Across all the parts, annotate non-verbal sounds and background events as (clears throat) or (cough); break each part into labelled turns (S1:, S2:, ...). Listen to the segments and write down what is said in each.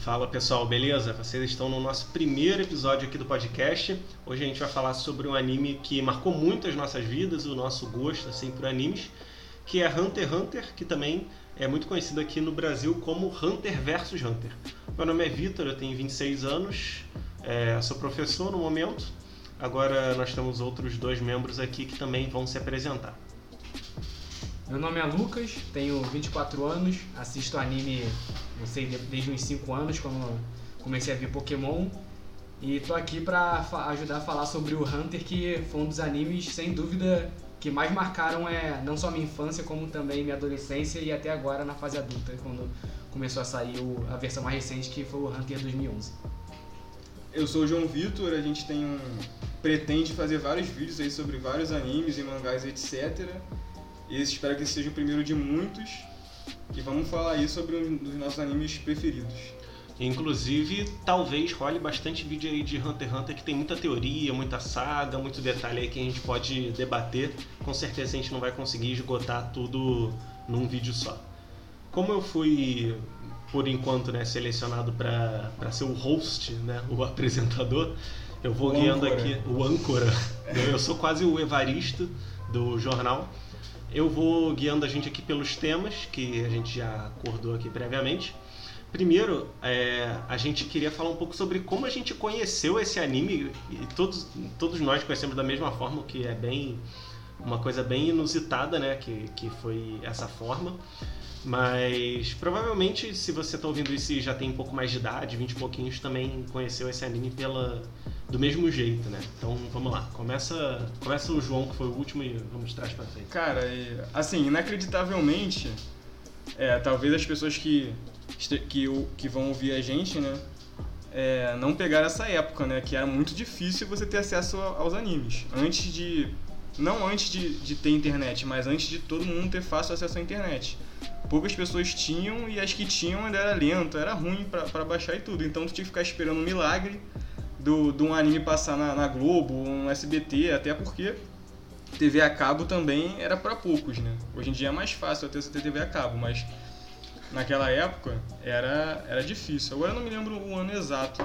S1: Fala pessoal, beleza? Vocês estão no nosso primeiro episódio aqui do podcast. Hoje a gente vai falar sobre um anime que marcou muito as nossas vidas, o nosso gosto assim por animes, que é Hunter x Hunter, que também é muito conhecido aqui no Brasil como Hunter vs Hunter. Meu nome é Vitor, eu tenho 26 anos, é, sou professor no momento. Agora nós temos outros dois membros aqui que também vão se apresentar.
S2: Meu nome é Lucas, tenho 24 anos, assisto anime, não sei, desde uns 5 anos, quando comecei a ver Pokémon. E tô aqui pra ajudar a falar sobre o Hunter, que foi um dos animes, sem dúvida, que mais marcaram é não só minha infância, como também minha adolescência e até agora na fase adulta, quando começou a sair o, a versão mais recente, que foi o Hunter 2011.
S3: Eu sou o João Vitor, a gente tem um pretende fazer vários vídeos aí sobre vários animes e mangás, etc. Espero que esse seja o primeiro de muitos. E vamos falar aí sobre um dos nossos animes preferidos.
S1: Inclusive, talvez role bastante vídeo aí de Hunter x Hunter que tem muita teoria, muita saga, muito detalhe aí que a gente pode debater. Com certeza a gente não vai conseguir esgotar tudo num vídeo só. Como eu fui, por enquanto, né, selecionado para ser o host, né, o (laughs) apresentador, eu vou o guiando âncora. aqui o âncora. (laughs) Eu sou quase o Evaristo do jornal. Eu vou guiando a gente aqui pelos temas que a gente já acordou aqui previamente. Primeiro, é, a gente queria falar um pouco sobre como a gente conheceu esse anime e todos, todos nós conhecemos da mesma forma, o que é bem uma coisa bem inusitada, né? Que, que foi essa forma. Mas provavelmente, se você está ouvindo isso e já tem um pouco mais de idade, 20 e pouquinhos, também conheceu esse anime pela, do mesmo jeito, né? Então vamos lá, começa, começa o João, que foi o último, e vamos trás para frente.
S3: Cara, assim, inacreditavelmente, é, talvez as pessoas que, que, que vão ouvir a gente, né? É, não pegaram essa época, né? Que era muito difícil você ter acesso aos animes. Antes de. Não antes de, de ter internet, mas antes de todo mundo ter fácil acesso à internet poucas pessoas tinham e as que tinham ainda era lento, era ruim para baixar e tudo. Então tu tinha que ficar esperando um milagre do, de um anime passar na, na Globo, um SBT, até porque TV a cabo também era para poucos, né? Hoje em dia é mais fácil até você ter TV a cabo, mas naquela época era, era difícil. Agora eu não me lembro o ano exato.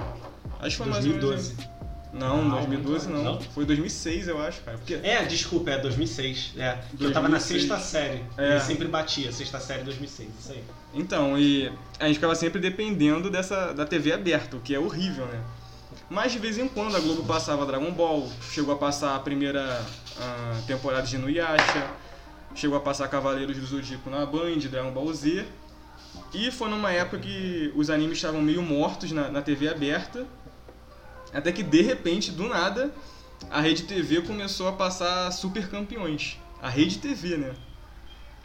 S1: Acho que foi 2012. mais ou menos.
S3: Não, não 2012 não. não. Foi 2006, eu acho, cara.
S1: Porque... É, desculpa, é 2006. É. 2006. Eu tava na sexta série. É. E sempre batia, sexta série 2006, isso aí.
S3: Então, e a gente ficava sempre dependendo dessa da TV aberta, o que é horrível, né? Mas de vez em quando a Globo passava Dragon Ball, chegou a passar a primeira uh, temporada de Inuyasha, chegou a passar Cavaleiros do Zodíaco na Band, Dragon Ball Z. E foi numa época que os animes estavam meio mortos na, na TV aberta até que de repente, do nada, a Rede TV começou a passar Super Campeões. A Rede TV, né?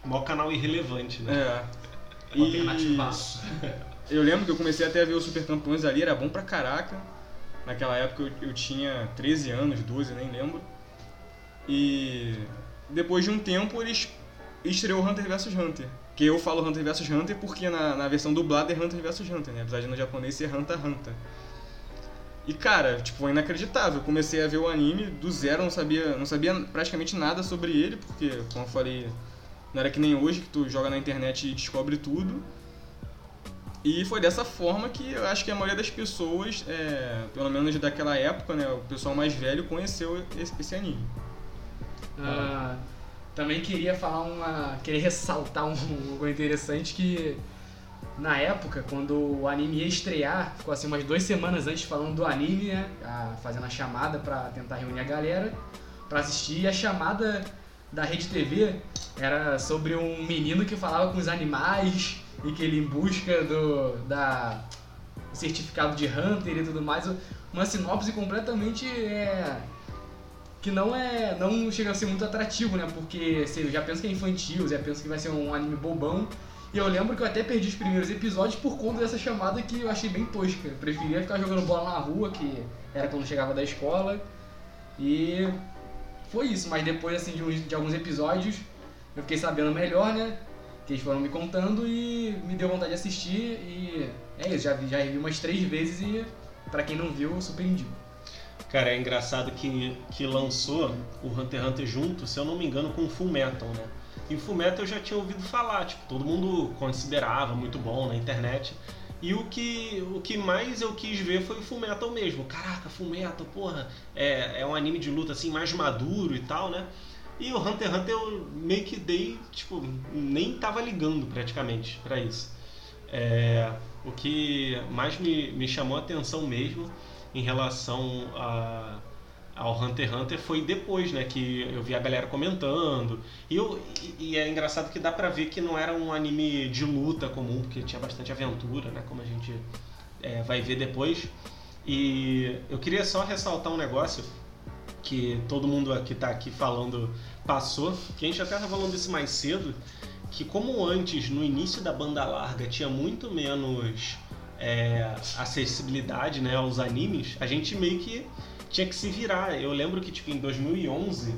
S1: Mó canal irrelevante, né?
S3: É. (laughs) E... Eu lembro que eu comecei até a ver o Super Campeões ali, era bom pra caraca. Naquela época eu, eu tinha 13 anos, 12, nem lembro. E depois de um tempo eles estreou Hunter vs Hunter. Que eu falo Hunter vs Hunter porque na, na versão dublada é Hunter vs Hunter, né? Apesar de no japonês ser Hunter x Hunter. E cara, tipo, foi inacreditável. Comecei a ver o anime do zero, não sabia, não sabia praticamente nada sobre ele, porque, como eu falei, não era que nem hoje que tu joga na internet e descobre tudo. E foi dessa forma que eu acho que a maioria das pessoas, é, pelo menos daquela época, né, o pessoal mais velho conheceu esse, esse anime.
S2: Ah, também queria falar uma. queria ressaltar um, algo interessante que na época, quando o anime ia estrear, ficou assim umas duas semanas antes falando do anime, né? A, fazendo a chamada para tentar reunir a galera para assistir. E a chamada da Rede TV era sobre um menino que falava com os animais e que ele em busca do da certificado de Hunter e tudo mais. Uma sinopse completamente é, que não é não chega a ser muito atrativo, né? Porque você já pensa que é infantil, já pensa que vai ser um anime bobão e eu lembro que eu até perdi os primeiros episódios por conta dessa chamada que eu achei bem tosca. Eu preferia ficar jogando bola na rua, que era quando chegava da escola. E foi isso, mas depois assim de, uns, de alguns episódios eu fiquei sabendo melhor, né? Que eles foram me contando e me deu vontade de assistir e é isso, já, já vi umas três vezes e para quem não viu, super.
S1: Cara, é engraçado que, que lançou o Hunter x Hunter junto, se eu não me engano, com o Full Metal, né? E o Fullmetal eu já tinha ouvido falar, tipo, todo mundo considerava muito bom na internet. E o que, o que mais eu quis ver foi o Fullmetal mesmo. Caraca, Fullmetal, porra, é, é um anime de luta assim mais maduro e tal, né? E o Hunter x Hunter eu meio que dei, tipo, nem tava ligando praticamente para isso. É, o que mais me, me chamou a atenção mesmo em relação a, ao Hunter x Hunter foi depois, né? Que eu vi a galera comentando. E, eu, e, é engraçado que dá pra ver que não era um anime de luta comum, porque tinha bastante aventura, né? Como a gente é, vai ver depois. E eu queria só ressaltar um negócio que todo mundo que tá aqui falando passou, que a gente até estava falando disso mais cedo, que como antes, no início da banda larga, tinha muito menos é, acessibilidade né, aos animes, a gente meio que tinha que se virar. Eu lembro que tipo, em 2011,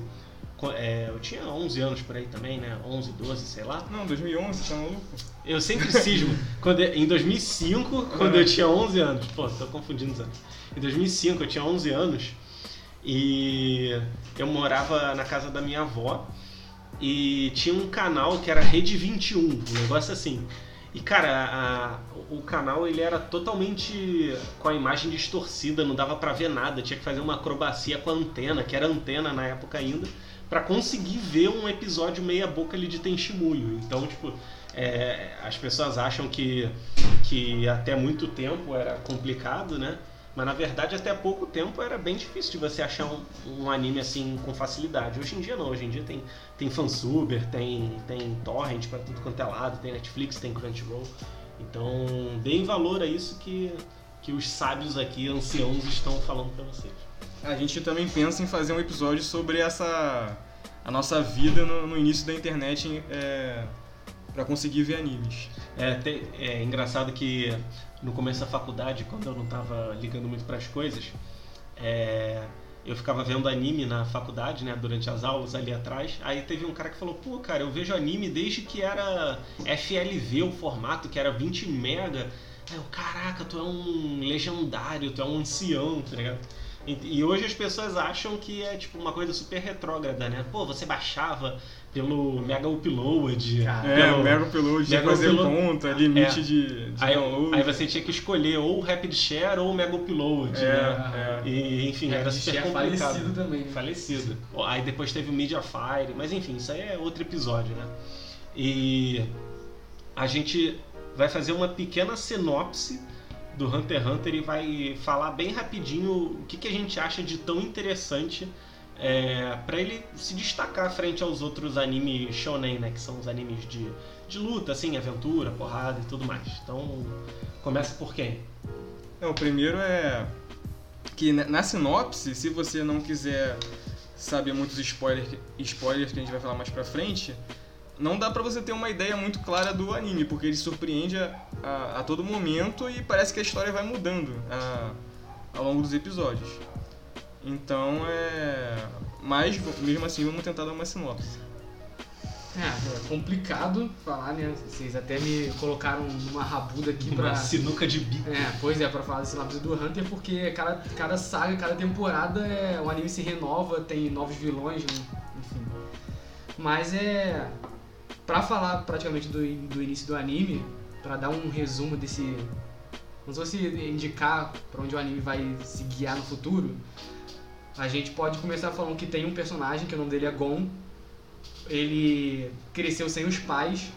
S1: é, eu tinha 11 anos por aí também, né? 11, 12, sei lá.
S3: Não, 2011, tá maluco?
S1: Eu sempre cismo. quando, (laughs) em 2005, quando eu tinha 11 anos. Pô, tô confundindo os anos. Em 2005, eu tinha 11 anos e eu morava na casa da minha avó e tinha um canal que era Rede 21, um negócio assim. E cara, a, o canal ele era totalmente com a imagem distorcida, não dava para ver nada, tinha que fazer uma acrobacia com a antena, que era antena na época ainda, para conseguir ver um episódio meia boca ali de Tenshimuyo. Então, tipo, é, as pessoas acham que, que até muito tempo era complicado, né? Mas na verdade até pouco tempo era bem difícil de você achar um, um, anime assim com facilidade. Hoje em dia não, hoje em dia tem, tem fansuber, tem, tem torrent para tudo quanto é lado, tem Netflix, tem Crunchyroll. Então deem valor a isso que, que os sábios aqui, anciãos, estão falando para vocês.
S3: A gente também pensa em fazer um episódio sobre essa a nossa vida no, no início da internet é, para conseguir ver animes.
S1: É, te, é engraçado que no começo da faculdade, quando eu não estava ligando muito para as coisas, é, eu ficava vendo anime na faculdade, né, durante as aulas ali atrás. Aí teve um cara que falou: "Pô, cara, eu vejo anime desde que era FLV o formato, que era 20 mega". Aí eu, caraca, tu é um legendário, tu é um ancião, tá ligado? E hoje as pessoas acham que é tipo uma coisa super retrógrada, né? Pô, você baixava pelo Mega Upload.
S3: É, pelo Mega Upload, Mega fazer upload, conta, limite é. de, de
S1: aí,
S3: download.
S1: Aí você tinha que escolher ou Rapid Share ou Mega Upload, é, né? É. E, enfim, Rapid era super Share complicado.
S2: falecido também. Né?
S1: Falecido. Aí depois teve o Mediafire, mas enfim, isso aí é outro episódio, né? E a gente vai fazer uma pequena sinopse do Hunter x Hunter e vai falar bem rapidinho o que, que a gente acha de tão interessante é, para ele se destacar frente aos outros animes shonen, né, que são os animes de, de luta, assim, aventura, porrada e tudo mais. Então, começa por quem?
S3: É, o primeiro é que na sinopse, se você não quiser saber muitos spoilers, spoilers que a gente vai falar mais pra frente, não dá pra você ter uma ideia muito clara do anime, porque ele surpreende a, a, a todo momento e parece que a história vai mudando a, ao longo dos episódios. Então é. Mas mesmo assim vamos tentar dar uma sinopse.
S2: É, é complicado falar, né? Vocês até me colocaram numa rabuda aqui
S1: uma
S2: pra.
S1: sinuca de bico.
S2: É, pois é, pra falar da sinopse do Hunter, porque cada, cada saga, cada temporada é, o anime se renova, tem novos vilões, enfim. Mas é. Pra falar praticamente do, do início do anime, pra dar um resumo desse. Não sei se indicar pra onde o anime vai se guiar no futuro. A gente pode começar falando que tem um personagem, que o nome dele é Gon. Ele cresceu sem os pais,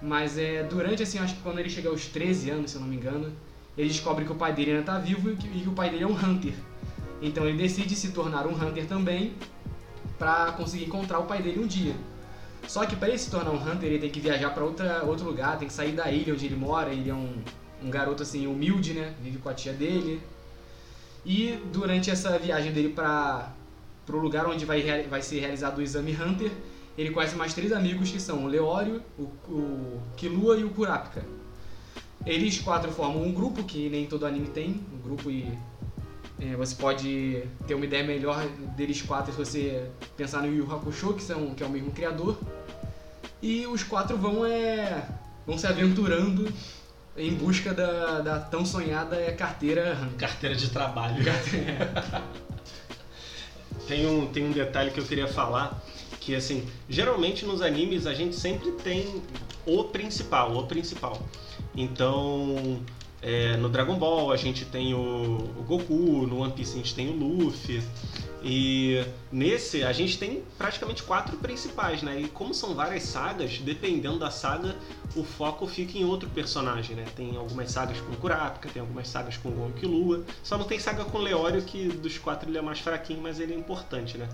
S2: mas é durante, assim, acho que quando ele chega aos 13 anos, se eu não me engano, ele descobre que o pai dele ainda está vivo e que, e que o pai dele é um Hunter. Então ele decide se tornar um Hunter também para conseguir encontrar o pai dele um dia. Só que para ele se tornar um Hunter, ele tem que viajar para outro lugar, tem que sair da ilha onde ele mora. Ele é um, um garoto assim humilde, né? Vive com a tia dele. E durante essa viagem dele para o lugar onde vai, vai ser realizado o exame Hunter, ele conhece mais três amigos que são o Leório, o, o Killua e o Kurapika. Eles quatro formam um grupo que nem todo anime tem, um grupo e é, você pode ter uma ideia melhor deles quatro se você pensar no Yu Hakusho, que, são, que é o mesmo criador. E os quatro vão, é, vão se aventurando em busca da, da tão sonhada carteira.
S1: Carteira de trabalho. tem, um, tem um detalhe que eu queria falar, que assim, geralmente nos animes a gente sempre tem o principal, o principal. Então, É, no Dragon Ball a gente tem o, o, Goku, no One Piece a gente tem o Luffy. E nesse a gente tem praticamente quatro principais, né? E como são várias sagas, dependendo da saga, o foco fica em outro personagem, né? Tem algumas sagas com Kurapika, tem algumas sagas com Gon Killua. Só não tem saga com Leório, que dos quatro ele é mais fraquinho, mas ele é importante, né?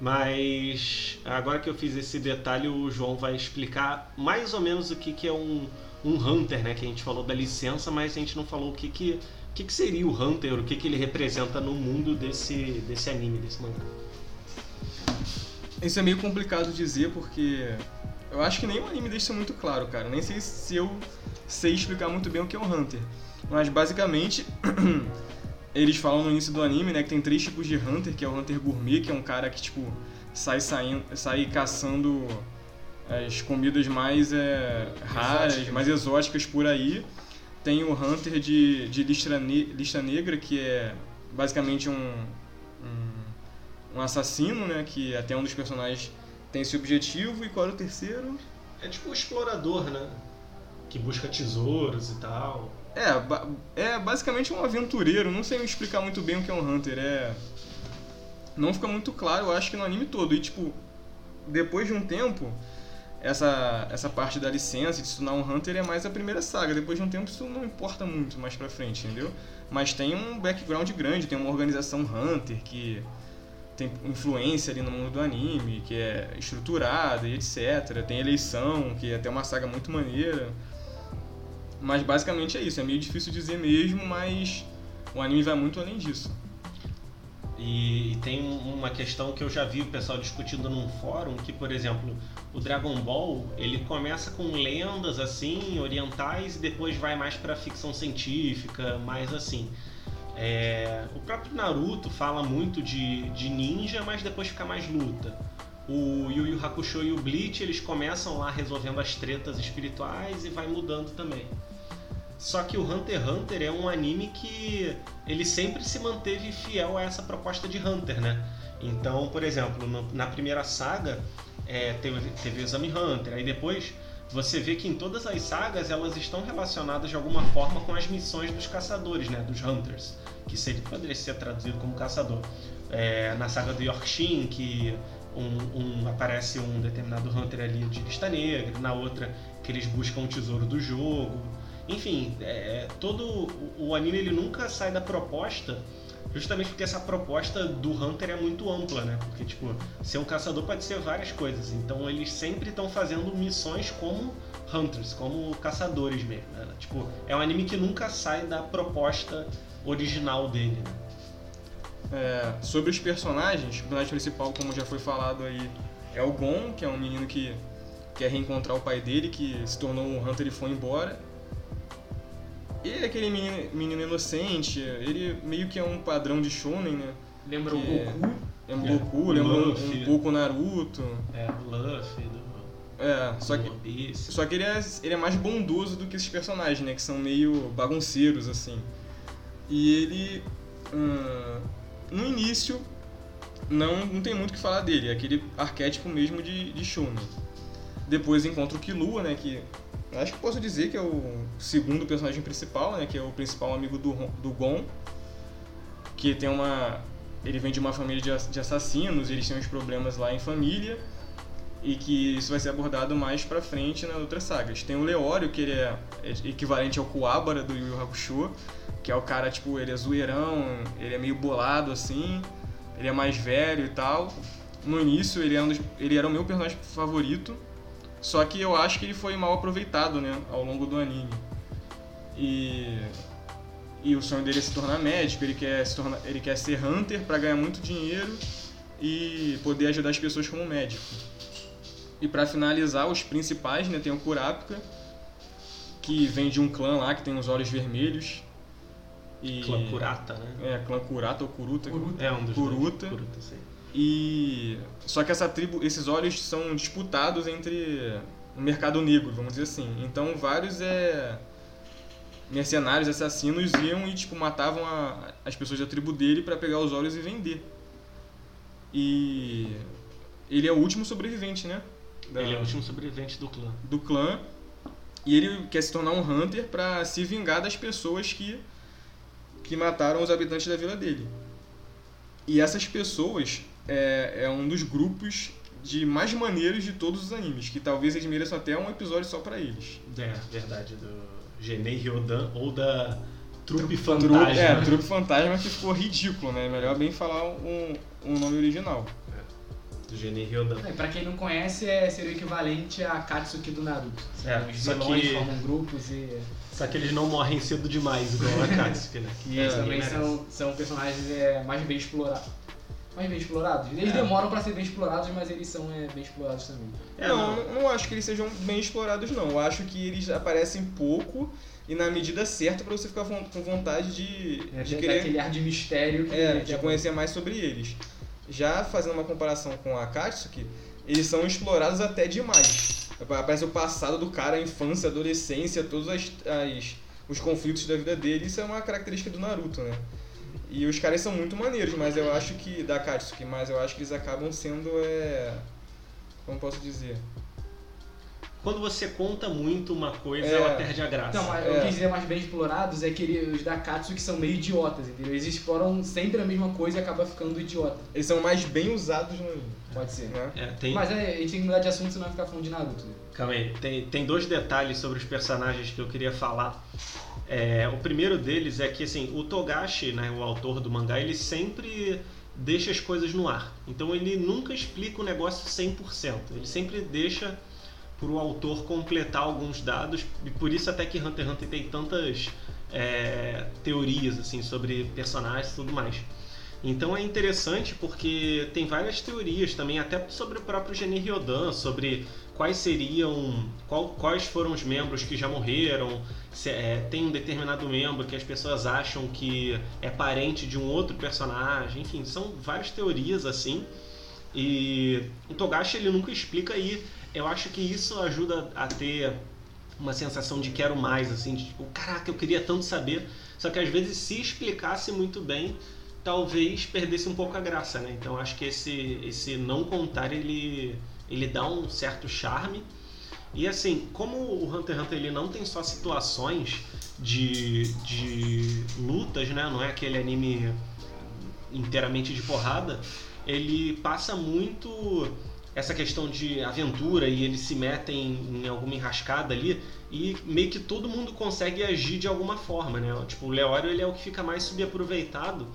S1: Mas agora que eu fiz esse detalhe, o João vai explicar mais ou menos o que, que é um, um Hunter, né? Que a gente falou da licença, mas a gente não falou o que, que, o que, que seria o Hunter, o que, que ele representa no mundo desse, desse anime, desse mangá.
S3: Isso é meio complicado dizer porque eu acho que nem o anime deixa muito claro, cara. Nem sei se eu sei explicar muito bem o que é um Hunter. Mas basicamente, (clears throat) eles falam no início do anime, né, que tem três tipos de Hunter, que é o Hunter Gourmet, que é um cara que, tipo, sai saindo, sai caçando as comidas mais é, raras, Exótica. mais exóticas por aí. Tem o Hunter de, de lista, ne lista negra, que é basicamente um, um, um, assassino, né? Que até um dos personagens tem esse objetivo. E qual é o terceiro?
S1: É tipo um explorador, né? Que busca tesouros e tal.
S3: É, é basicamente um aventureiro. Não sei explicar muito bem o que é um Hunter. É. Não fica muito claro, eu acho que no anime todo. E tipo, depois de um tempo, essa, essa parte da licença de tornar um Hunter é mais a primeira saga. Depois de um tempo isso não importa muito mais pra frente, entendeu? Mas tem um background grande, tem uma organização Hunter que tem influência ali no mundo do anime, que é estruturada e etc. Tem eleição, que é até uma saga muito maneira. Mas basicamente é isso, é meio difícil dizer mesmo, mas o anime vai muito além disso.
S1: E tem uma questão que eu já vi o pessoal discutindo num fórum, que, por exemplo, o Dragon Ball, ele começa com lendas assim, orientais, e depois vai mais para ficção científica, mais assim. É, o próprio Naruto fala muito de, de ninja, mas depois fica mais luta. O Yu Yu Hakusho e o Bleach, eles começam lá resolvendo as tretas espirituais e vai mudando também. Só que o Hunter x Hunter é um anime que ele sempre se manteve fiel a essa proposta de Hunter, né? Então, por exemplo, no, na primeira saga é, teve, teve o Exame Hunter, aí depois você vê que em todas as sagas elas estão relacionadas de alguma forma com as missões dos caçadores, né? Dos Hunters, que seria, poderia ser traduzido como caçador. É, na saga do Yorkshin, que um, um, aparece um determinado Hunter ali de lista negra, na outra que eles buscam o tesouro do jogo. Enfim, é, todo o, o anime ele nunca sai da proposta justamente porque essa proposta do Hunter é muito ampla, né? Porque, tipo, ser um caçador pode ser várias coisas. Então, eles sempre estão fazendo missões como Hunters, como caçadores mesmo. Né? Tipo, é um anime que nunca sai da proposta original dele, né?
S3: É, sobre os personagens, o personagem principal, como já foi falado aí, é o Gon, que é um menino que quer reencontrar o pai dele, que se tornou um Hunter e foi embora. Ele é aquele menino, menino inocente, ele meio que é um padrão de shonen, né?
S2: Lembra o Goku?
S3: É um Goku, lembra um, um pouco Naruto.
S1: É, o Luffy do...
S3: É, só que, só que ele é, ele é mais bondoso do que esses personagens, né? Que são meio bagunceiros, assim. E ele, hum, no início, não, não tem muito o que falar dele. É aquele arquétipo mesmo de, de shonen. Depois encontra o Killua, né? Que Acho que posso dizer que é o segundo personagem principal, né? Que é o principal amigo do, do Gon. Que tem uma... Ele vem de uma família de, de assassinos, eles têm uns problemas lá em família. E que isso vai ser abordado mais pra frente nas outras sagas. Tem o Leório, que ele é equivalente ao Kuwabara do Yu Yu Hakusho. Que é o cara, tipo, ele é zoeirão, ele é meio bolado, assim. Ele é mais velho e tal. No início, ele era, um dos, ele era o meu personagem favorito só que eu acho que ele foi mal aproveitado, né, ao longo do anime. E e o sonho dele é se tornar médico, ele quer se tornar, ele quer ser hunter para ganhar muito dinheiro e poder ajudar as pessoas como médico. E para finalizar, os principais, né, tem o Kurapika, que vem de um clã lá que tem os olhos vermelhos.
S1: E... Clã Kurata, né?
S3: É, clã Kurata ou Kuruta.
S1: Kuruta. É um dos
S3: Kuruta. Dois. Kuruta, sim. E só que essa tribo, esses olhos são disputados entre o mercado negro, vamos dizer assim. Então vários é mercenários, assassinos iam e tipo matavam a, as pessoas da tribo dele para pegar os olhos e vender. E ele é o último sobrevivente, né?
S1: Da, ele é o último sobrevivente do clã.
S3: Do clã. E ele quer se tornar um Hunter para se vingar das pessoas que, que mataram os habitantes da vila dele. E essas pessoas é, é um dos grupos de mais maneiros de todos os animes, que talvez eles mereçam até um episódio só para eles.
S1: É, verdade, do Genei Ryodan ou da Trupe
S3: Tru-
S1: Fantasma.
S3: é, Trupe Fantasma que ficou ridículo, né? Melhor bem falar um, um nome original.
S1: Do Genei Ryodan.
S2: É, pra quem não conhece, é, seria o equivalente a Katsuki do Naruto.
S1: É,
S2: Os
S1: só
S2: vilões
S1: que-
S2: formam grupos e
S1: Só que eles não morrem cedo demais, igual a (laughs) Katsuki, né?
S2: que
S3: É,
S2: também
S1: ninguém
S2: são, são personagens é, mais bem explorados. Mais bem explorados? Eles
S1: É.
S2: demoram pra ser bem explorados, mas eles são é, bem explorados também.
S1: É,
S3: não, não, não acho que eles sejam bem explorados, não. Eu acho que eles aparecem pouco e na medida certa pra você ficar com vontade de,
S2: É,
S3: de querer
S2: aquele ar de mistério que,
S3: é, de conhecer mais sobre eles. Já fazendo uma comparação com a Katsuki, eles são explorados até demais. Aparece o passado do cara, a infância, a adolescência, todos as, as- os conflitos da vida dele. Isso é uma característica do Naruto, né? E os caras são muito maneiros, mas eu acho que. Da Katsuki, mas eu acho que eles acabam sendo. É, como posso dizer?
S1: Quando você conta muito uma coisa,
S3: É.
S1: ela perde a graça.
S2: Então, mas
S3: É.
S2: eu quis dizer mais bem explorados é que ele- os da Katsuki são meio idiotas, entendeu? Eles exploram sempre a mesma coisa e acaba ficando idiota.
S3: Eles são mais bem usados no
S2: Pode ser.
S3: né?
S1: É, tem,
S2: Mas é, a gente tem que mudar de assunto, senão vai ficar falando de Naruto. né?
S1: Calma aí, tem, tem dois detalhes sobre os personagens que eu queria falar. É, o primeiro deles é que assim, o Togashi, né, o autor do mangá, ele sempre deixa as coisas no ar. Então ele nunca explica o negócio 100%. Ele sempre deixa para o autor completar alguns dados e por isso até que Hunter x Hunter tem tantas é, teorias assim sobre personagens e tudo mais. Então é interessante porque tem várias teorias também, até sobre o próprio Geni Ryodan, sobre quais seriam, qual- quais foram os membros que já morreram, se, é, tem um determinado membro que as pessoas acham que é parente de um outro personagem, enfim, são várias teorias assim. E o Togashi ele nunca explica e eu acho que isso ajuda a ter uma sensação de quero mais, assim, de tipo, caraca, eu queria tanto saber. Só que às vezes se explicasse muito bem, talvez perdesse um pouco a graça, né? Então acho que esse, esse não contar ele, ele dá um certo charme. E assim, como o Hunter x Hunter ele não tem só situações de, de lutas, né? Não é aquele anime inteiramente de porrada, ele passa muito essa questão de aventura e eles se metem em alguma enrascada ali e meio que todo mundo consegue agir de alguma forma, né? Tipo, o Leório ele é o que fica mais subaproveitado,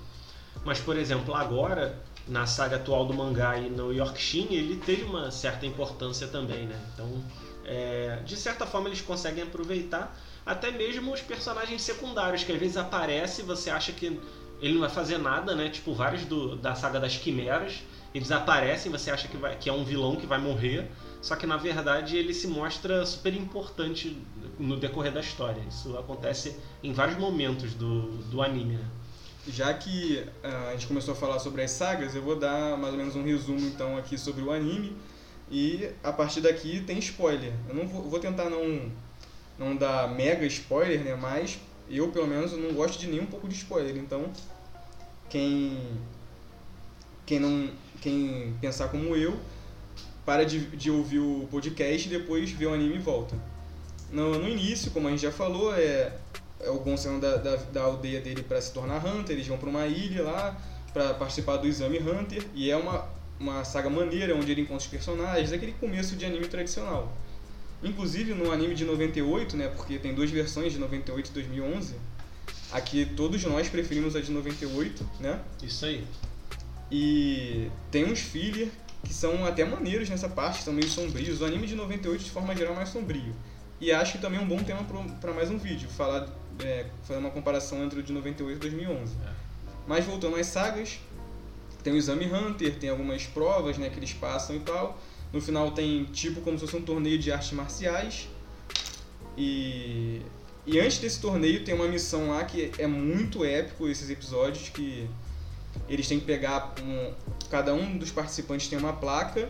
S1: mas por exemplo, agora na saga atual do mangá e no Yorkshin, ele teve uma certa importância também, né? Então, é, de certa forma eles conseguem aproveitar até mesmo os personagens secundários que às vezes aparece, você acha que ele não vai fazer nada, né? Tipo, vários do, da saga das quimeras, eles aparecem, você acha que, vai, que é um vilão que vai morrer, só que na verdade ele se mostra super importante no decorrer da história. Isso acontece em vários momentos do, do anime, né?
S3: Já que ah, a gente começou a falar sobre as sagas, eu vou dar mais ou menos um resumo então aqui sobre o anime. E a partir daqui tem spoiler. Eu não vou, vou tentar não, não dar mega spoiler, né? Mas eu pelo menos não gosto de nem um pouco de spoiler. Então quem quem não quem pensar como eu para de, de ouvir o podcast e depois vê o anime e volta. No, no início, como a gente já falou, é, é o Gon da, da, da aldeia dele para se tornar Hunter, eles vão para uma ilha lá para participar do exame Hunter e é uma, uma saga maneira onde ele encontra os personagens, aquele começo de anime tradicional. Inclusive no anime de 98, né, porque tem duas versões de 98 e 2011, aqui todos nós preferimos a de 98, né?
S1: Isso aí.
S3: E tem uns filler que são até maneiros nessa parte, são meio sombrios. O anime de 98 de forma geral é mais sombrio. E acho que também é um bom tema para mais um vídeo, falar, é, fazer uma comparação entre o de 98 e 2011.
S1: É.
S3: Mas voltando às sagas, tem o Exame Hunter, tem algumas provas né, que eles passam e tal. No final tem tipo como se fosse um torneio de artes marciais. E, e antes desse torneio tem uma missão lá que é muito épico esses episódios que eles têm que pegar um, cada um dos participantes tem uma placa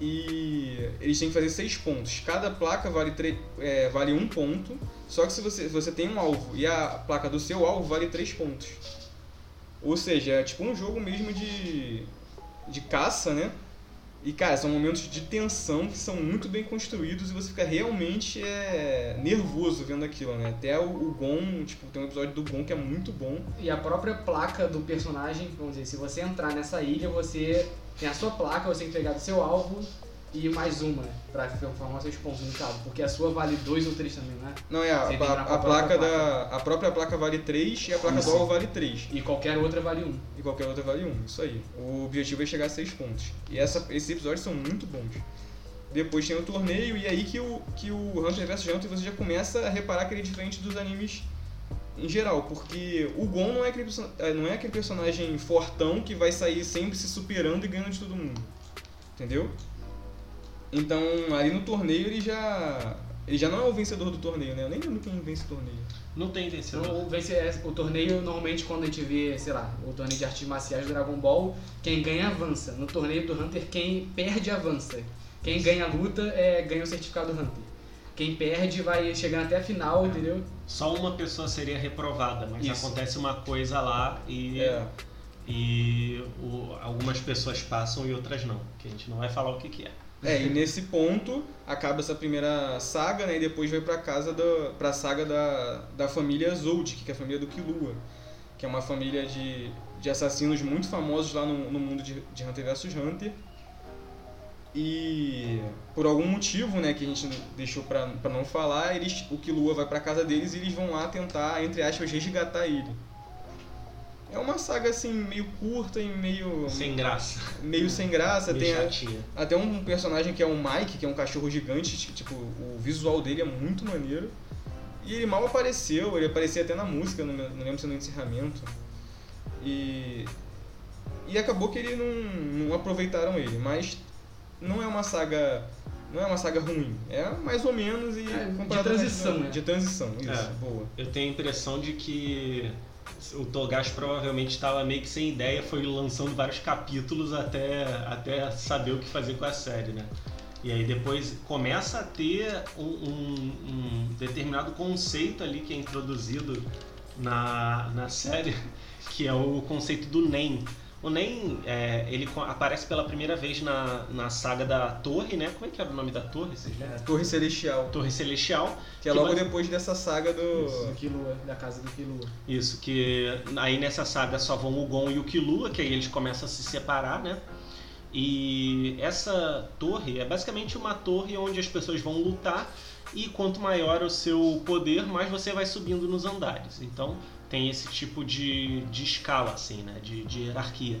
S3: e eles têm que fazer seis pontos. Cada placa vale, é, vale um ponto, só que se você, você tem um alvo e a placa do seu alvo vale três pontos. Ou seja, é tipo um jogo mesmo de, de caça, né? E, cara, são momentos de tensão que são muito bem construídos e você fica realmente é, nervoso vendo aquilo, né? Até o, o Gon, tipo, tem um episódio do Gon que é muito bom.
S2: E a própria placa do personagem, vamos dizer, se você entrar nessa ilha, você tem a sua placa, você tem que pegar do seu alvo e mais uma? Pra formar seus pontos no cabo. Porque a sua vale dois ou três também, né?
S3: Não, é, a, a, a placa da. A própria placa vale 3 e a placa
S1: Isso.
S3: do alvo vale 3.
S2: E qualquer outra vale um.
S3: E qualquer outra vale 1, isso aí. O objetivo é chegar a 6 pontos. E essa, esses episódios são muito bons. Depois tem o torneio, e aí que o, que o Hunter vs Hunter você já começa a reparar que ele é diferente dos animes em geral, porque o Gon não é aquele, eh, não é aquele personagem fortão que vai sair sempre se superando e ganhando de todo mundo. Entendeu? Então, ali no torneio ele já. Ele já não é o vencedor do torneio, né? Eu nem lembro quem vence o torneio.
S1: Não tem vencedor.
S2: O, vence- é, o torneio, normalmente, quando a gente vê, sei lá, o torneio de artes marciais do Dragon Ball, quem ganha avança. No torneio do Hunter, quem perde avança. Quem ganha a luta é, ganha o certificado Hunter. Quem perde vai chegando até a final, entendeu?
S1: Só uma pessoa seria reprovada, mas
S3: Isso.
S1: acontece uma coisa lá e,
S3: É.
S1: e o- algumas pessoas passam e outras não. Que a gente não vai falar o que, que é.
S3: É, e nesse ponto acaba essa primeira saga, né? E depois vai pra casa da. pra saga da, da família Zoldyck, que é a família do Killua. Que é uma família de, de assassinos muito famosos lá no, no mundo de, de Hunter vs Hunter. E por algum motivo, né, que a gente deixou pra, pra não falar, eles, o Killua vai pra casa deles e eles vão lá tentar, entre aspas, resgatar ele. É uma saga assim, meio curta e meio.
S1: Sem graça.
S3: meio sem graça.
S1: meio
S3: Tem a- até um personagem que é o Mike, que é um cachorro gigante, ti- tipo, o visual dele é muito maneiro. E ele mal apareceu, ele aparecia até na música, não, não lembro se no encerramento. E. E acabou que ele não, não aproveitaram ele, mas não é uma saga. Não é uma saga ruim, é mais ou menos e
S2: É, de transição,
S3: da-
S2: né?
S3: De transição, isso,
S1: É.
S3: boa.
S1: Eu tenho a impressão de que o Togashi provavelmente estava meio que sem ideia, foi lançando vários capítulos até, até saber o que fazer com a série, né? E aí depois começa a ter um, um- um determinado conceito ali que é introduzido na, na série, (laughs) que é o conceito do NEM. O NEM, é, ele aparece pela primeira vez na, na saga da Torre, né? Como é que era o nome da torre, vocês lembram?
S3: Torre Celestial,
S1: Torre Celestial.
S3: que é
S1: Que
S3: logo
S1: vai-
S3: depois dessa saga do.
S2: Do Killua, da casa do Killua.
S1: Isso, que aí nessa saga só vão o Gon e o Killua, que aí eles começam a se separar, né? E essa torre é basicamente uma torre onde as pessoas vão lutar e quanto maior o seu poder, mais você vai subindo nos andares. Então tem esse tipo de, de escala, assim, né? De, de hierarquia.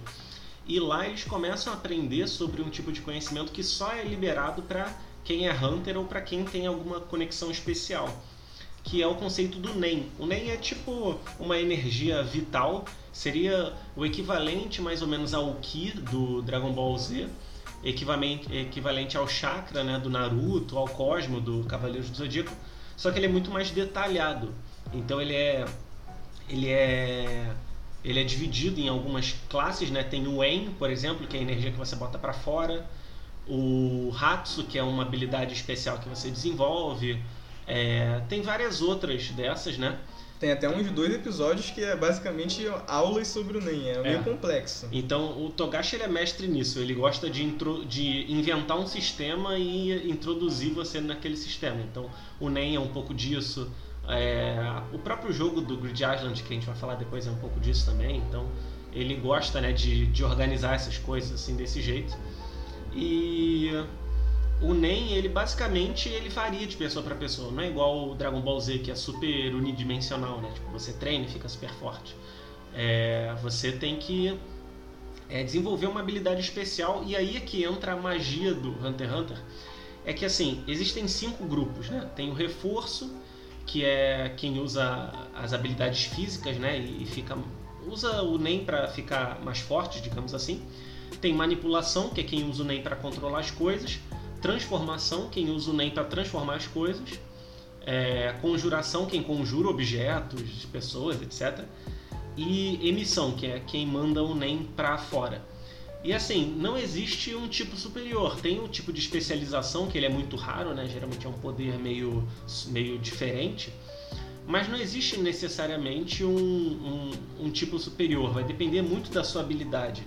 S1: E lá eles começam a aprender sobre um tipo de conhecimento que só é liberado para quem é Hunter ou para quem tem alguma conexão especial que é o conceito do NEM. O NEM é tipo uma energia vital, seria o equivalente mais ou menos ao Ki do Dragon Ball Z, equivalente, equivalente ao chakra né, do Naruto, ao Cosmo do Cavaleiros do Zodíaco, só que ele é muito mais detalhado. Então ele é ele é ele é dividido em algumas classes, né? Tem o En, por exemplo, que é a energia que você bota para fora, o Hatsu, que é uma habilidade especial que você desenvolve, é, tem várias outras dessas, né?
S3: Tem até uns dois episódios que é basicamente aulas sobre o NEM, é meio
S1: É.
S3: complexo.
S1: Então o Togashi ele é mestre nisso, ele gosta de, intro, de inventar um sistema e introduzir você naquele sistema. Então o NEM é um pouco disso, é, o próprio jogo do Grid Island, que a gente vai falar depois, é um pouco disso também. Então ele gosta né, de, de organizar essas coisas assim desse jeito. E o NEM, ele basicamente ele varia de pessoa para pessoa. Não é igual o Dragon Ball Z, que é super unidimensional, né? Tipo, você treina e fica super forte. É, você tem que é, desenvolver uma habilidade especial e aí é que entra a magia do Hunter x Hunter. É que assim, existem cinco grupos, né? Tem o reforço, que é quem usa as habilidades físicas, né? E, fica usa o NEM para ficar mais forte, digamos assim. Tem manipulação, que é quem usa o NEM para controlar as coisas. Transformação, quem usa o NEM para transformar as coisas. É, conjuração, quem conjura objetos, pessoas, etc. E emissão, que é quem manda o NEM para fora. E assim, não existe um tipo superior. Tem um tipo de especialização, que ele é muito raro, né? Geralmente é um poder meio, meio diferente. Mas não existe necessariamente um, um, um tipo superior. Vai depender muito da sua habilidade.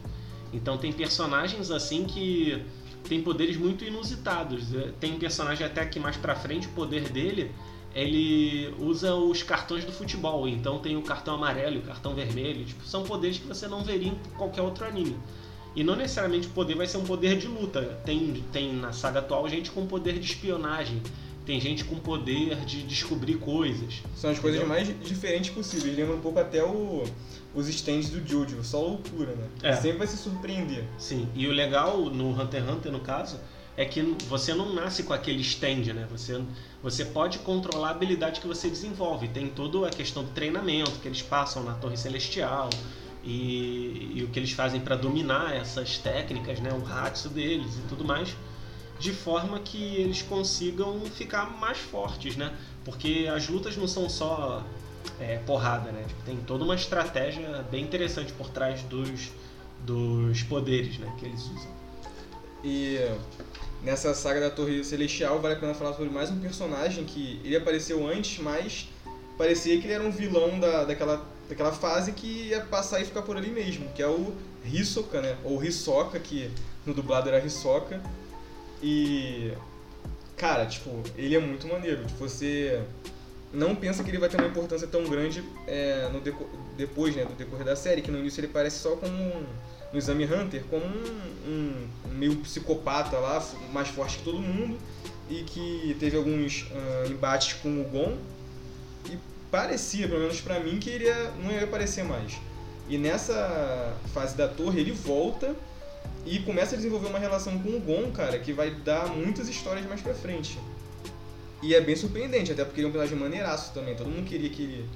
S1: Então tem personagens assim que tem poderes muito inusitados. É, tem um personagem até aqui mais pra frente, o poder dele, ele usa os cartões do futebol. Então tem o cartão amarelo e o cartão vermelho. Tipo, são poderes que você não veria em qualquer outro anime. E não necessariamente o poder vai ser um poder de luta. Tem, tem na saga atual gente com poder de espionagem. Tem gente com poder de descobrir coisas.
S3: São as coisas mais diferentes possíveis. Lembra um pouco até o, os stands do Jojo, só loucura, né?
S1: É.
S3: Sempre vai se surpreender.
S1: Sim, e o legal no Hunter x Hunter, no caso, é que você não nasce com aquele stand, né? Você, você pode controlar a habilidade que você desenvolve. Tem toda a questão do treinamento que eles passam na Torre Celestial e, e o que eles fazem para dominar essas técnicas, né? O Hatsu deles e tudo mais, de forma que eles consigam ficar mais fortes, né? Porque as lutas não são só é, porrada, né? Tipo, tem toda uma estratégia bem interessante por trás dos, dos poderes, né? Que eles usam.
S3: E nessa saga da Torre Celestial vale a pena falar sobre mais um personagem que ele apareceu antes, mas parecia que ele era um vilão da, daquela, daquela fase que ia passar e ficar por ali mesmo, que é o Hisoka, né? Ou Hisoka, que no dublado era Hisoka. E cara, tipo, ele é muito maneiro. Tipo, você não pensa que ele vai ter uma importância tão grande é, no deco depois, né, do decorrer da série, que no início ele parece só como um, no Exame Hunter, como um, um, meio psicopata lá, mais forte que todo mundo, e que teve alguns uh, embates com o Gon, e parecia, pelo menos pra mim, que ele ia, não ia aparecer mais. E nessa fase da torre ele volta e começa a desenvolver uma relação com o Gon, cara, que vai dar muitas histórias mais pra frente. E é bem surpreendente, até porque ele é um personagem maneiraço também. Todo mundo queria que ele,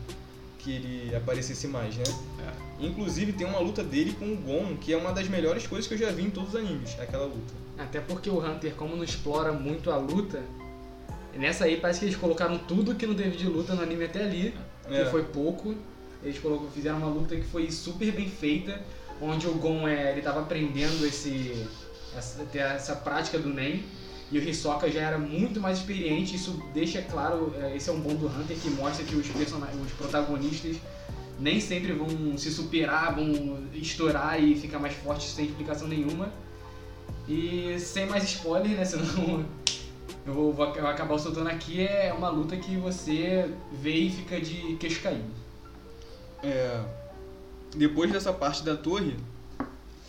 S3: que ele aparecesse mais, né?
S1: É.
S3: Inclusive tem uma luta dele com o Gon, que é uma das melhores coisas que eu já vi em todos os animes, aquela luta.
S2: Até porque o Hunter, como não explora muito a luta, nessa aí parece que eles colocaram tudo que não teve de luta no anime até ali, que
S3: É.
S2: foi pouco. Eles colocam, fizeram uma luta que foi super bem feita, onde o Gon é, ele tava aprendendo esse essa, ter essa prática do Nen. E o Hisoka já era muito mais experiente, isso deixa claro, é, esse é um bom do Hunter que mostra que os, personagens, os protagonistas nem sempre vão se superar, vão estourar e ficar mais fortes sem explicação nenhuma. E sem mais spoiler, né? (laughs) Senão eu vou, vou acabar soltando aqui. É uma luta que você vê e fica de queixo caído.
S3: É, depois dessa parte da torre,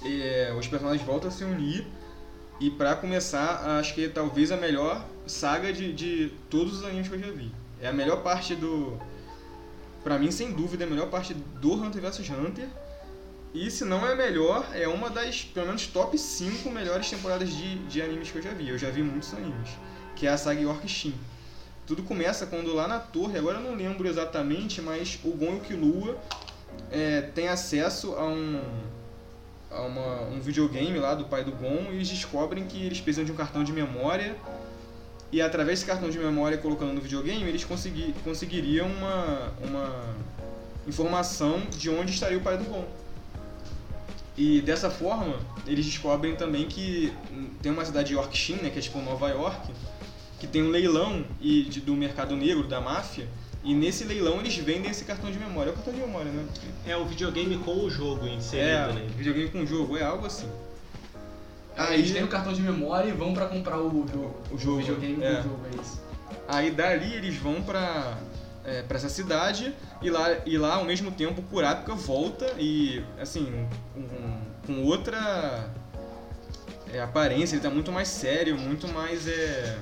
S3: é, os personagens voltam a se unir e pra começar, acho que talvez a melhor saga de, de todos os animes que eu já vi. É a melhor parte do. Pra mim, sem dúvida, é a melhor parte do Hunter vs Hunter. E se não é a melhor, é uma das, pelo menos, top 5 melhores temporadas de, de animes que eu já vi. Eu já vi muitos animes. Que é a saga York Shin. Tudo começa quando lá na torre, agora eu não lembro exatamente, mas o Gon e o Killua é, têm acesso a um, a uma, um videogame lá do pai do Gon e eles descobrem que eles precisam de um cartão de memória e através desse cartão de memória colocando no videogame eles consegui, conseguiriam uma, uma informação de onde estaria o pai do Gon. E dessa forma eles descobrem também que tem uma cidade Yorkshire, né, que é tipo Nova York, que tem um leilão e de- do mercado negro, da máfia, e nesse leilão eles vendem esse cartão de memória. É o cartão de memória, né?
S1: É o videogame com o jogo inserido,
S3: É,
S1: né?
S3: videogame com jogo, é algo assim.
S2: Aí eles têm o cartão de memória e vão pra comprar o jogo.
S3: O jogo,
S2: videogame
S3: é.
S2: do jogo, é isso.
S3: Aí dali eles vão pra, é, pra essa cidade e lá, e lá ao mesmo tempo o Kurapika volta e assim, com, com outra é, aparência, ele tá muito mais sério, muito mais é.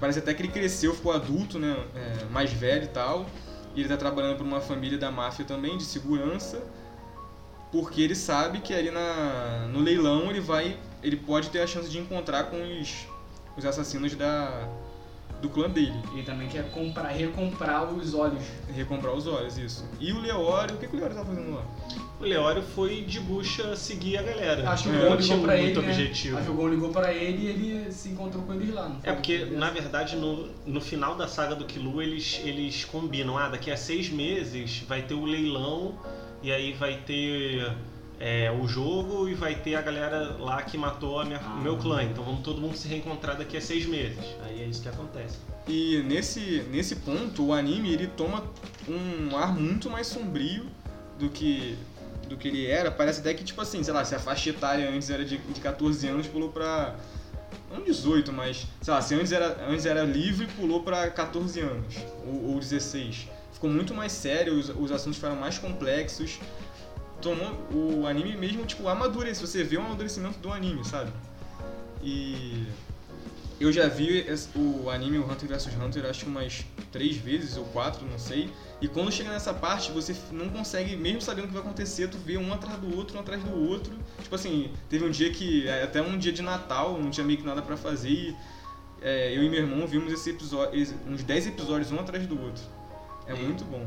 S3: Parece até que ele cresceu, ficou adulto, né? é, mais velho e tal. E ele tá trabalhando para uma família da máfia também, de segurança. Porque ele sabe que ali na, no leilão ele vai. ele pode ter a chance de encontrar com os, os assassinos da, do clã dele.
S2: Ele também quer comprar, recomprar os olhos.
S3: Recomprar os olhos, isso. E o Leório, o que, que o Leório tá fazendo lá?
S1: O Leório foi de bucha seguir a galera.
S2: Acho que o
S3: É,
S2: Gon
S1: não tinha
S2: ligou pra
S1: muito
S2: ele, né?
S1: objetivo.
S2: Acho que o Gon ligou pra ele e ele se encontrou com eles lá.
S1: É porque, na verdade, no, no final da saga do Killua, eles, eles combinam, ah, daqui a seis meses vai ter o leilão e aí vai ter é, o jogo e vai ter a galera lá que matou a minha- o meu clã. Então vamos todo mundo se reencontrar daqui a seis meses. Aí é isso que acontece.
S3: E nesse, nesse ponto, o anime ele toma um ar muito mais sombrio do que do que ele era, parece até que, tipo assim, sei lá, se a faixa etária antes era de, de 14 anos, pulou pra. Não 18, mas. Sei lá, se antes era, antes era livre, pulou pra 14 anos. Ou, ou 16. Ficou muito mais sério, os, os assuntos ficaram mais complexos. Tomou. O anime mesmo, tipo, amadureceu. Você vê o amadurecimento do anime, sabe? E. Eu já vi o anime, Hunter vs Hunter, acho que umas três vezes ou quatro, não sei. E quando chega nessa parte, você não consegue, mesmo sabendo o que vai acontecer, tu vê um atrás do outro, um atrás do outro. Tipo assim, teve um dia que, é, até um dia de Natal, não tinha meio que nada pra fazer e é, eu e meu irmão vimos esse episódio, uns 10 episódios um atrás do outro. É
S1: E-
S3: muito bom.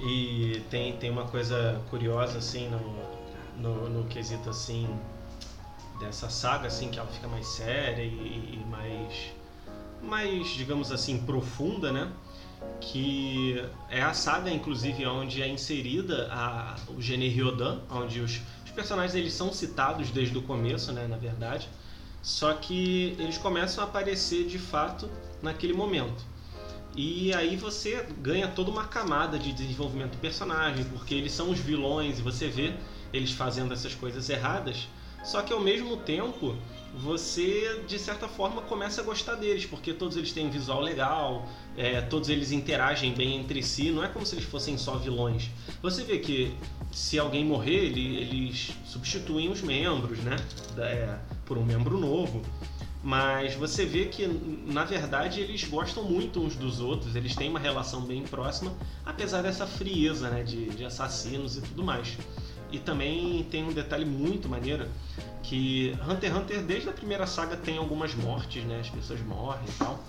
S1: E tem, tem uma coisa curiosa, assim, no, no, no quesito, assim, dessa saga, assim, que ela fica mais séria e, e mais, mais, digamos assim, profunda, né? Que é a saga, inclusive, onde é inserida a, o gênero Ryodan, onde os, os personagens eles são citados desde o começo, né, na verdade. Só que eles começam a aparecer de fato naquele momento. E aí você ganha toda uma camada de desenvolvimento do personagem, porque eles são os vilões e você vê eles fazendo essas coisas erradas. Só que ao mesmo tempo, você de certa forma começa a gostar deles, porque todos eles têm um visual legal, é, todos eles interagem bem entre si, não é como se eles fossem só vilões. Você vê que se alguém morrer, ele- eles substituem os membros, né? É, por um membro novo. Mas você vê que, na verdade, eles gostam muito uns dos outros, eles têm uma relação bem próxima, apesar dessa frieza né, de, de assassinos e tudo mais. E também tem um detalhe muito maneiro, que Hunter x Hunter, desde a primeira saga, tem algumas mortes, né? As pessoas morrem e tal.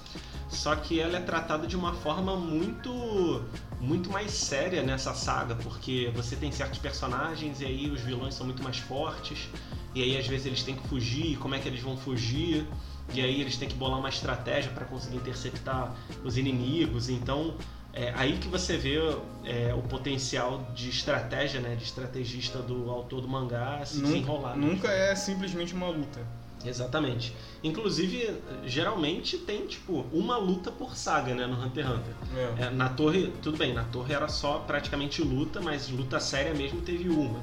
S1: Só que ela é tratada de uma forma muito muito mais séria nessa saga, porque você tem certos personagens e aí os vilões são muito mais fortes, e aí às vezes eles têm que fugir, como é que eles vão fugir? E aí eles têm que bolar uma estratégia para conseguir interceptar os inimigos. Então é aí que você vê é, o potencial de estratégia, né, de estrategista do autor do mangá se desenrolar.
S3: Nunca, nunca é simplesmente uma luta.
S1: Exatamente. Inclusive, geralmente tem tipo uma luta por saga, né, no Hunter x Hunter.
S3: É.
S1: É, na torre, tudo bem, na torre era só praticamente luta, mas luta séria mesmo teve uma.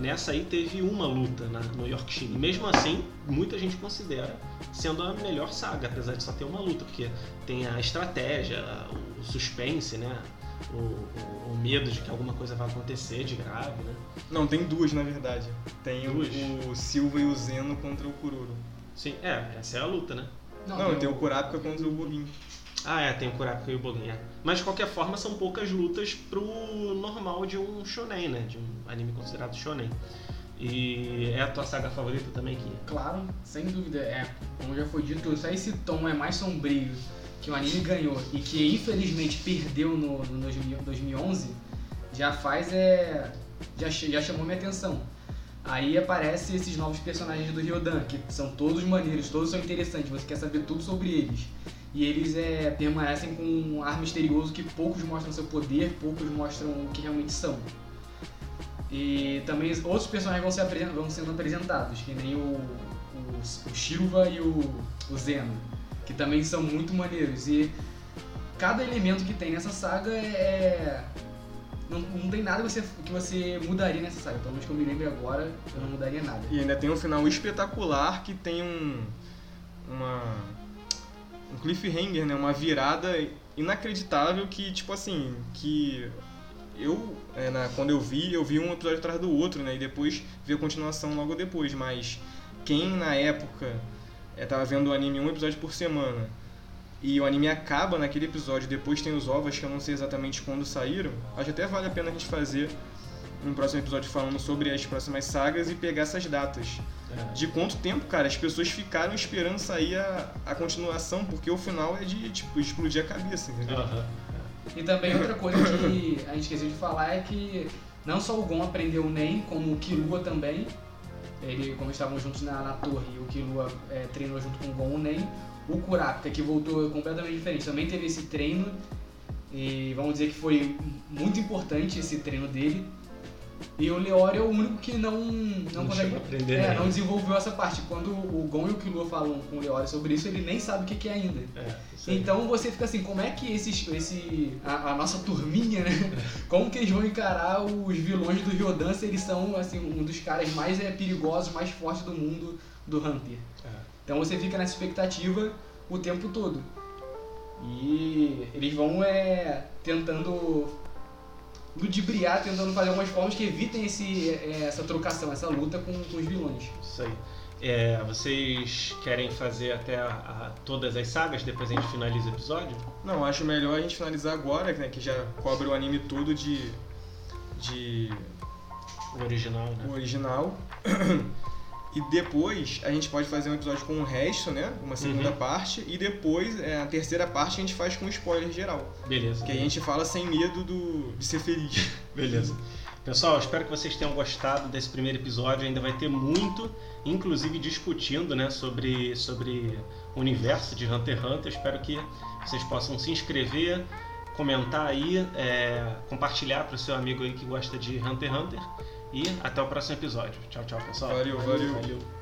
S1: Nessa aí teve uma luta na, no Yorkshire. E mesmo assim, muita gente considera sendo a melhor saga, apesar de só ter uma luta, porque tem a estratégia, o, suspense, né? O, o- o medo de que alguma coisa vai acontecer de grave, né?
S3: Não, tem duas na verdade. Tem o-
S1: Duas?
S3: O, Silva e o Zeno contra o Kuroro.
S1: Sim, é, essa é a luta, né?
S3: Não, tem o Kurapika contra o Bogin.
S1: Ah, é, tem o Kurapika e o Bogin, é. Mas de qualquer forma são poucas lutas pro normal de um shonen, né? De um anime considerado shonen. E é a tua saga favorita também, que
S2: Claro, sem dúvida. É, como já foi dito, só esse tom é mais sombrio que o anime ganhou e que infelizmente perdeu no, no 2000 2011, já faz é. Já, já chamou minha atenção. Aí aparecem esses novos personagens do Ryodan, que são todos maneiros, todos são interessantes, você quer saber tudo sobre eles. E eles é, permanecem com um ar misterioso que poucos mostram seu poder, poucos mostram o que realmente são. E também outros personagens vão, se vão sendo apresentados, que nem o, o, o Shilva e o, o Zeno, que também são muito maneiros. E cada elemento que tem nessa saga é. Não, não tem nada que você, que você mudaria nessa saga. Pelo menos que eu me lembre agora, eu não mudaria nada.
S3: E ainda tem um final espetacular que tem um. Cliffhanger, né? Uma virada inacreditável que, tipo assim, que eu, é, na- quando eu vi, eu vi um episódio atrás do outro, né? E depois vi a continuação logo depois. Mas quem na época é, tava vendo o anime um episódio por semana e o anime acaba naquele episódio, depois tem os ovos que eu não sei exatamente quando saíram, acho que até vale a pena a gente fazer um próximo episódio falando sobre as próximas sagas e pegar essas datas.
S1: É.
S3: De quanto tempo, cara, as pessoas ficaram esperando sair a, a continuação, porque o final é de, tipo, explodir a cabeça, entendeu?
S1: Aham.
S2: E também outra coisa que a gente esqueceu de falar é que não só o Gon aprendeu o Nen, como o Killua também. Ele, como estavam juntos na, na torre, o Killua é, treinou junto com o Gon o Nen. O Kurapika, que voltou completamente diferente, também teve esse treino. E vamos dizer que foi muito importante esse treino dele. E o Leori é o único que não, não,
S1: Não
S2: consegue.
S1: aprender,
S2: é,
S1: né?
S2: não desenvolveu essa parte. Quando o Gon e o Killua falam com o Leori sobre isso, ele nem sabe o que, é ainda.
S1: É.
S2: Então você fica assim, como é que esses, esse, a, a nossa turminha, né? Como que eles vão encarar os vilões do Ryodan se eles são assim, um dos caras mais é, perigosos, mais fortes do mundo do Hunter?
S1: É.
S2: Então você fica nessa expectativa o tempo todo. E eles vão é, tentando ludibriar, tentando fazer algumas formas que evitem esse, é, essa trocação, essa luta com, com os vilões.
S1: Isso aí. É, vocês querem fazer até a- a- todas as sagas, depois a gente finaliza o episódio?
S3: Não, acho melhor a gente finalizar agora, né, que já cobre o anime todo de, de
S1: O original, né?
S3: o original. (clears throat) E depois a gente pode fazer um episódio com o resto, né? Uma segunda
S1: Uhum.
S3: parte. E depois, é, a terceira parte, a gente faz com spoiler geral.
S1: Beleza.
S3: Que a gente fala sem medo do, de ser feliz. (laughs)
S1: Beleza. Pessoal, espero que vocês tenham gostado desse primeiro episódio. Ainda vai ter muito, inclusive discutindo né, sobre, sobre o universo de Hunter x Hunter. Espero que vocês possam se inscrever, comentar aí, é, compartilhar para o seu amigo aí que gosta de Hunter x Hunter. E até o próximo episódio. Tchau, tchau, pessoal.
S3: Valeu, valeu.
S1: valeu.